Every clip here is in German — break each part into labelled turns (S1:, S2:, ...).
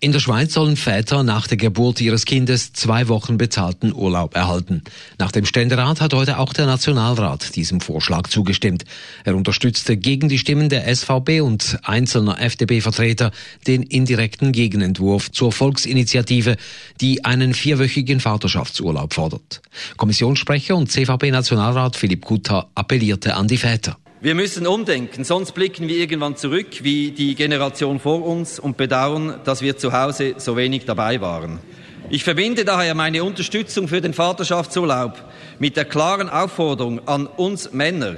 S1: In der Schweiz sollen Väter nach der Geburt ihres Kindes zwei Wochen bezahlten Urlaub erhalten. Nach dem Ständerat hat heute auch der Nationalrat diesem Vorschlag zugestimmt. Er unterstützte gegen die Stimmen der SVP und einzelner FDP-Vertreter den indirekten Gegenentwurf zur Volksinitiative, die einen vierwöchigen Vaterschaftsurlaub fordert. Kommissionssprecher und CVP-Nationalrat Philipp Kutter appellierte an die Väter.
S2: Wir müssen umdenken, sonst blicken wir irgendwann zurück wie die Generation vor uns und bedauern, dass wir zu Hause so wenig dabei waren. Ich verbinde daher meine Unterstützung für den Vaterschaftsurlaub mit der klaren Aufforderung an uns Männer,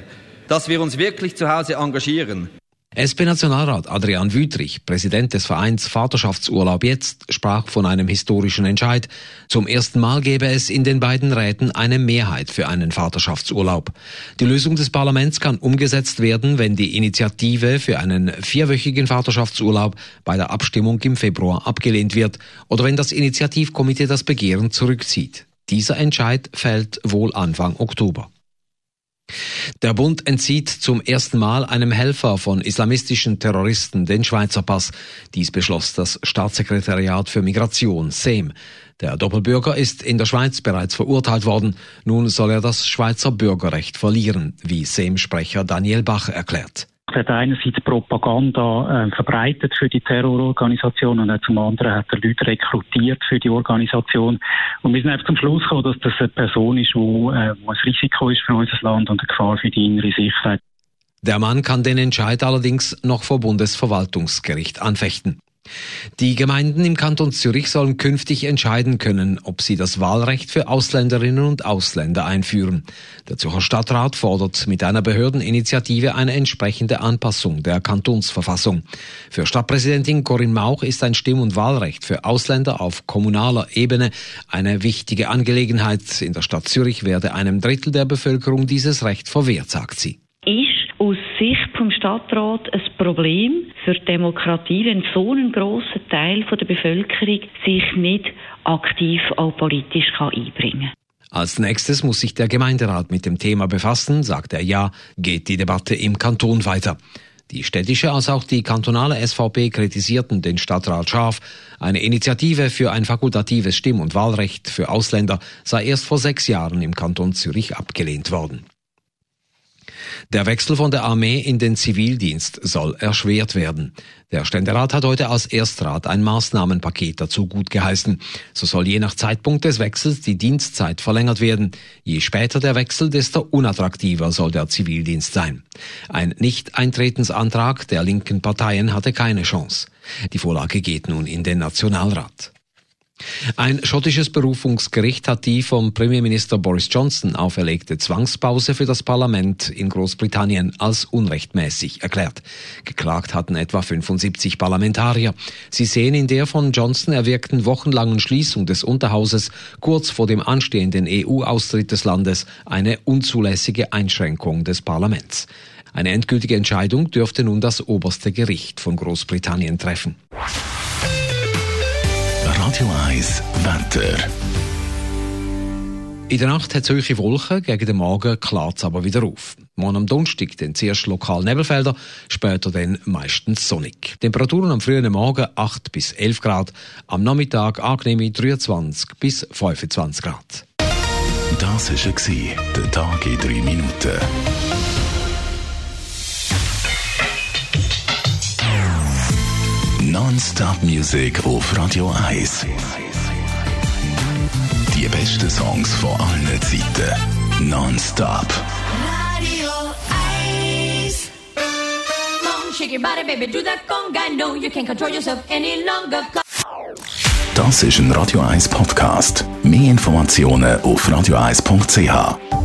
S2: dass wir uns wirklich zu Hause engagieren.
S1: SP-Nationalrat Adrian Wüthrich, Präsident des Vereins Vaterschaftsurlaub jetzt, sprach von einem historischen Entscheid. Zum ersten Mal gäbe es in den beiden Räten eine Mehrheit für einen Vaterschaftsurlaub. Die Lösung des Parlaments kann umgesetzt werden, wenn die Initiative für einen vierwöchigen Vaterschaftsurlaub bei der Abstimmung im Februar abgelehnt wird oder wenn das Initiativkomitee das Begehren zurückzieht. Dieser Entscheid fällt wohl Anfang Oktober. Der Bund entzieht zum ersten Mal einem Helfer von islamistischen Terroristen den Schweizer Pass. Dies beschloss das Staatssekretariat für Migration, SEM. Der Doppelbürger ist in der Schweiz bereits verurteilt worden. Nun soll er das Schweizer Bürgerrecht verlieren, wie SEM-Sprecher Daniel Bach erklärt.
S3: Er hat einerseits Propaganda äh, verbreitet für die Terrororganisation und zum anderen hat er Leute rekrutiert für die Organisation. Und wir sind einfach zum Schluss gekommen, dass das eine Person ist, wo, äh, ein Risiko ist für unser Land und eine Gefahr für die innere Sicherheit.
S1: Der Mann kann den Entscheid allerdings noch vor Bundesverwaltungsgericht anfechten. Die Gemeinden im Kanton Zürich sollen künftig entscheiden können, ob sie das Wahlrecht für Ausländerinnen und Ausländer einführen. Der Zürcher Stadtrat fordert mit einer Behördeninitiative eine entsprechende Anpassung der Kantonsverfassung. Für Stadtpräsidentin Corinne Mauch ist ein Stimm- und Wahlrecht für Ausländer auf kommunaler Ebene eine wichtige Angelegenheit. In der Stadt Zürich werde einem Drittel der Bevölkerung dieses Recht verwehrt, sagt sie.
S4: Ist aus Sicht vom Stadtrat ein Problem für die Demokratie, wenn so ein grosser Teil der Bevölkerung sich nicht aktiv auch politisch einbringen kann.
S1: Als nächstes muss sich der Gemeinderat mit dem Thema befassen, sagt er ja, geht die Debatte im Kanton weiter. Die städtische als auch die kantonale SVP kritisierten den Stadtrat scharf. Eine Initiative für ein fakultatives Stimm- und Wahlrecht für Ausländer sei erst vor sechs Jahren im Kanton Zürich abgelehnt worden. Der Wechsel von der Armee in den Zivildienst soll erschwert werden. Der Ständerat hat heute als Erstrat ein Maßnahmenpaket dazu gut geheißen. So soll je nach Zeitpunkt des Wechsels die Dienstzeit verlängert werden. Je später der Wechsel, desto unattraktiver soll der Zivildienst sein. Ein Nicht-Eintretensantrag der linken Parteien hatte keine Chance. Die Vorlage geht nun in den Nationalrat. Ein schottisches Berufungsgericht hat die vom Premierminister Boris Johnson auferlegte Zwangspause für das Parlament in Großbritannien als unrechtmäßig erklärt. Geklagt hatten etwa 75 Parlamentarier. Sie sehen in der von Johnson erwirkten wochenlangen Schließung des Unterhauses kurz vor dem anstehenden EU-Austritt des Landes eine unzulässige Einschränkung des Parlaments. Eine endgültige Entscheidung dürfte nun das oberste Gericht von Großbritannien treffen.
S5: Radio 1 Wetter.
S1: In der Nacht hat es solche Wolken, gegen den Morgen klart es aber wieder auf. Morgen am Donnerstag dann zuerst lokal Nebelfelder, später dann meistens sonnig. Temperaturen am frühen Morgen 8 bis 11 Grad, am Nachmittag angenehme 23 bis 25 Grad.
S5: Das war der Tag in 3 Minuten. Non-Stop-Musik auf Radio 1. Die besten Songs von allen Zeiten. Non-Stop.
S6: Radio 1. Come on, shake your body, baby, do that conga. No, you can't control yourself any longer.
S5: Das ist ein Radio 1 Podcast. Mehr Informationen auf radio1.ch.